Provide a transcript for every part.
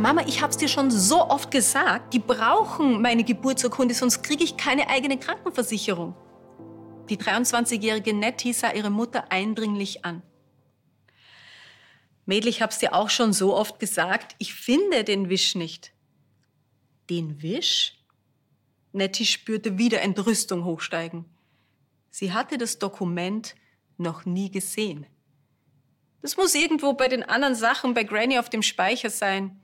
Mama, ich hab's dir schon so oft gesagt, die brauchen meine Geburtsurkunde, sonst kriege ich keine eigene Krankenversicherung. Die 23-jährige Nettie sah ihre Mutter eindringlich an. Mädel, ich hab's dir auch schon so oft gesagt, ich finde den Wisch nicht. Den Wisch? Nettie spürte wieder Entrüstung hochsteigen. Sie hatte das Dokument noch nie gesehen. Das muss irgendwo bei den anderen Sachen bei Granny auf dem Speicher sein,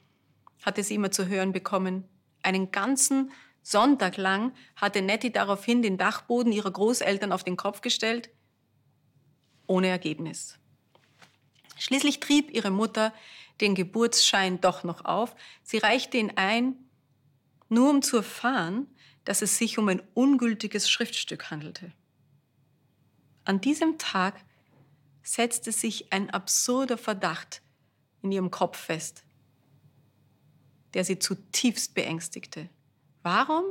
hatte sie immer zu hören bekommen. Einen ganzen Sonntag lang hatte Nettie daraufhin den Dachboden ihrer Großeltern auf den Kopf gestellt, ohne Ergebnis. Schließlich trieb ihre Mutter den Geburtsschein doch noch auf. Sie reichte ihn ein, nur um zu erfahren, dass es sich um ein ungültiges Schriftstück handelte. An diesem Tag setzte sich ein absurder Verdacht in ihrem Kopf fest, der sie zutiefst beängstigte. Warum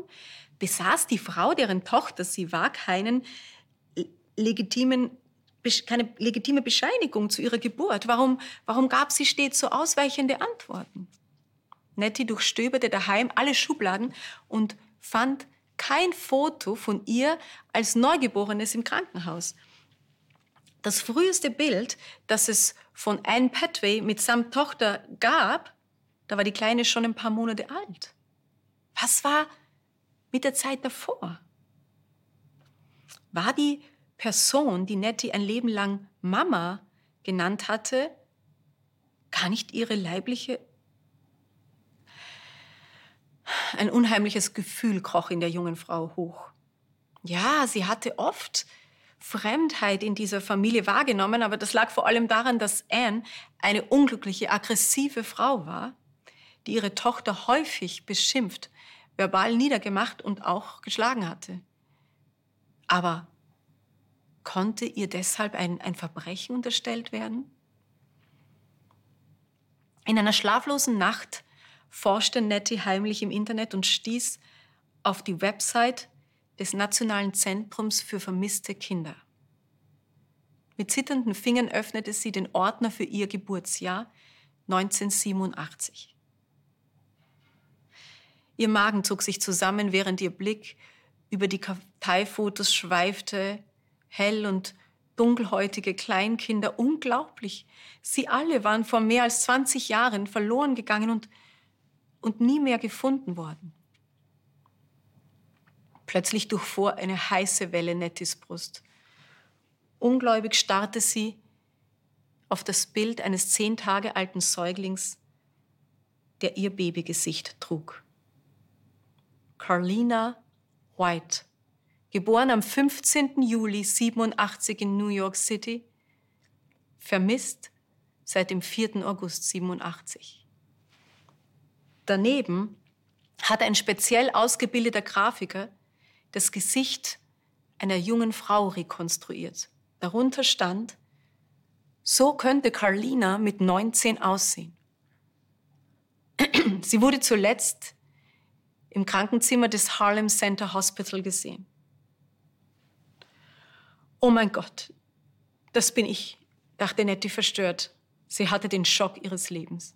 besaß die Frau, deren Tochter sie war, keinen legitimen, keine legitime Bescheinigung zu ihrer Geburt? Warum, warum gab sie stets so ausweichende Antworten? Nettie durchstöberte daheim alle Schubladen und fand kein Foto von ihr als Neugeborenes im Krankenhaus. Das früheste Bild, das es von Anne Petway mitsamt Tochter gab, da war die Kleine schon ein paar Monate alt. Was war mit der Zeit davor? War die Person, die Nettie ein Leben lang Mama genannt hatte, gar nicht ihre leibliche ein unheimliches Gefühl kroch in der jungen Frau hoch. Ja, sie hatte oft Fremdheit in dieser Familie wahrgenommen, aber das lag vor allem daran, dass Anne eine unglückliche, aggressive Frau war, die ihre Tochter häufig beschimpft, verbal niedergemacht und auch geschlagen hatte. Aber konnte ihr deshalb ein, ein Verbrechen unterstellt werden? In einer schlaflosen Nacht forschte Nettie heimlich im Internet und stieß auf die Website des Nationalen Zentrums für vermisste Kinder. Mit zitternden Fingern öffnete sie den Ordner für ihr Geburtsjahr 1987. Ihr Magen zog sich zusammen, während ihr Blick über die Karteifotos schweifte, hell und dunkelhäutige Kleinkinder, unglaublich. Sie alle waren vor mehr als 20 Jahren verloren gegangen und und nie mehr gefunden worden. Plötzlich durchfuhr eine heiße Welle Nettis Brust. Ungläubig starrte sie auf das Bild eines zehn Tage alten Säuglings, der ihr Babygesicht trug. Carlina White, geboren am 15. Juli 87 in New York City, vermisst seit dem 4. August 87. Daneben hat ein speziell ausgebildeter Grafiker das Gesicht einer jungen Frau rekonstruiert. Darunter stand, so könnte Carlina mit 19 aussehen. Sie wurde zuletzt im Krankenzimmer des Harlem Center Hospital gesehen. Oh mein Gott, das bin ich, dachte Nettie verstört. Sie hatte den Schock ihres Lebens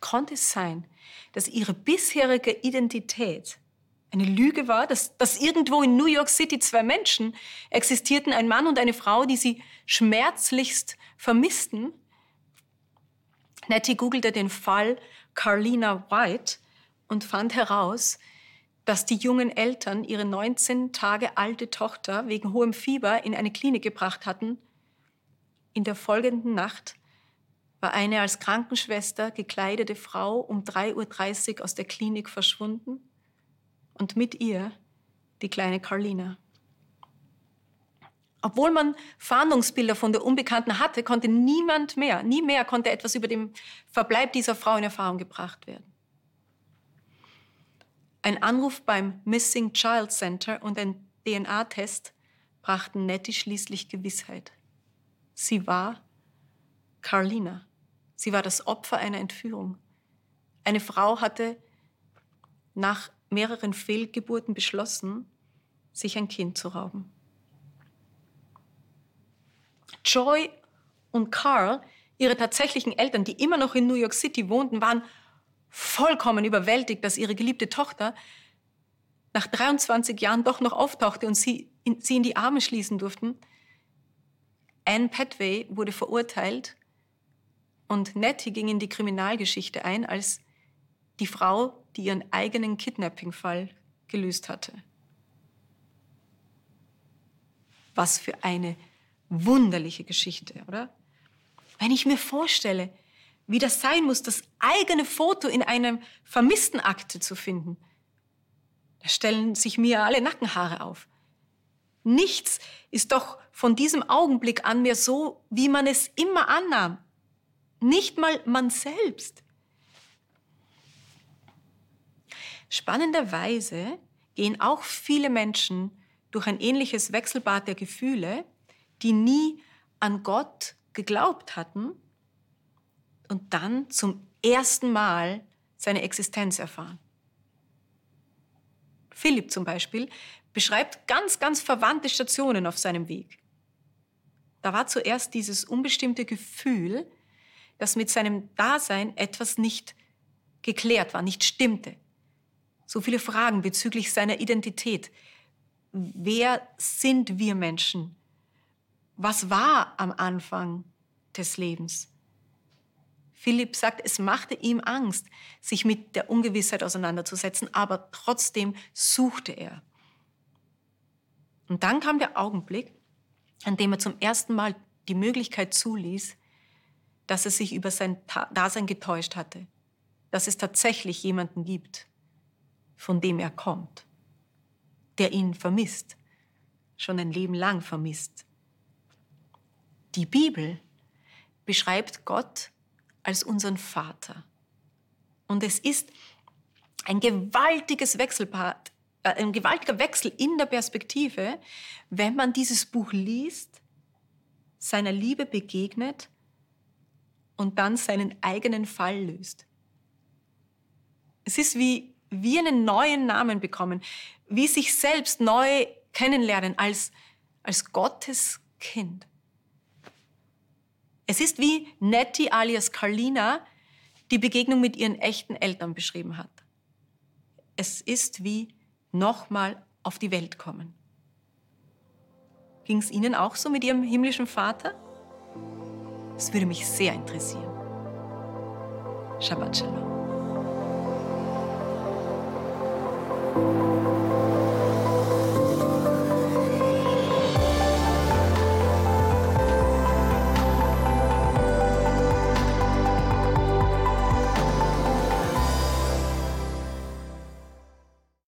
konnte es sein, dass ihre bisherige Identität eine Lüge war, dass, dass irgendwo in New York City zwei Menschen existierten, ein Mann und eine Frau, die sie schmerzlichst vermissten. Nettie googelte den Fall Carlina White und fand heraus, dass die jungen Eltern ihre 19 Tage alte Tochter wegen hohem Fieber in eine Klinik gebracht hatten. In der folgenden Nacht war eine als Krankenschwester gekleidete Frau um 3.30 Uhr aus der Klinik verschwunden und mit ihr die kleine Carlina. Obwohl man Fahndungsbilder von der Unbekannten hatte, konnte niemand mehr, nie mehr konnte etwas über den Verbleib dieser Frau in Erfahrung gebracht werden. Ein Anruf beim Missing Child Center und ein DNA-Test brachten Nettie schließlich Gewissheit. Sie war Carlina. Sie war das Opfer einer Entführung. Eine Frau hatte nach mehreren Fehlgeburten beschlossen, sich ein Kind zu rauben. Joy und Carl Ihre tatsächlichen Eltern, die immer noch in New York City wohnten, waren vollkommen überwältigt, dass ihre geliebte Tochter nach 23 Jahren doch noch auftauchte und sie in, sie in die Arme schließen durften. Anne Petway wurde verurteilt und Nettie ging in die Kriminalgeschichte ein als die Frau, die ihren eigenen Kidnapping-Fall gelöst hatte. Was für eine wunderliche Geschichte, oder? Wenn ich mir vorstelle, wie das sein muss, das eigene Foto in einem Vermisstenakte zu finden, da stellen sich mir alle Nackenhaare auf. Nichts ist doch von diesem Augenblick an mehr so, wie man es immer annahm. Nicht mal man selbst. Spannenderweise gehen auch viele Menschen durch ein ähnliches Wechselbad der Gefühle, die nie an Gott geglaubt hatten und dann zum ersten Mal seine Existenz erfahren. Philipp zum Beispiel beschreibt ganz, ganz verwandte Stationen auf seinem Weg. Da war zuerst dieses unbestimmte Gefühl, dass mit seinem Dasein etwas nicht geklärt war, nicht stimmte. So viele Fragen bezüglich seiner Identität. Wer sind wir Menschen? Was war am Anfang des Lebens? Philipp sagt, es machte ihm Angst, sich mit der Ungewissheit auseinanderzusetzen, aber trotzdem suchte er. Und dann kam der Augenblick, an dem er zum ersten Mal die Möglichkeit zuließ, dass er sich über sein Dasein getäuscht hatte, dass es tatsächlich jemanden gibt, von dem er kommt, der ihn vermisst, schon ein Leben lang vermisst. Die Bibel beschreibt Gott als unseren Vater. Und es ist ein gewaltiges Wechselpart, äh, ein gewaltiger Wechsel in der Perspektive, wenn man dieses Buch liest, seiner Liebe begegnet und dann seinen eigenen Fall löst. Es ist wie, wie einen neuen Namen bekommen, wie sich selbst neu kennenlernen als, als Gottes Kind. Es ist wie Nettie alias Carlina die Begegnung mit ihren echten Eltern beschrieben hat. Es ist wie nochmal auf die Welt kommen. Ging es Ihnen auch so mit Ihrem himmlischen Vater? Das würde mich sehr interessieren. Shabbat Shalom.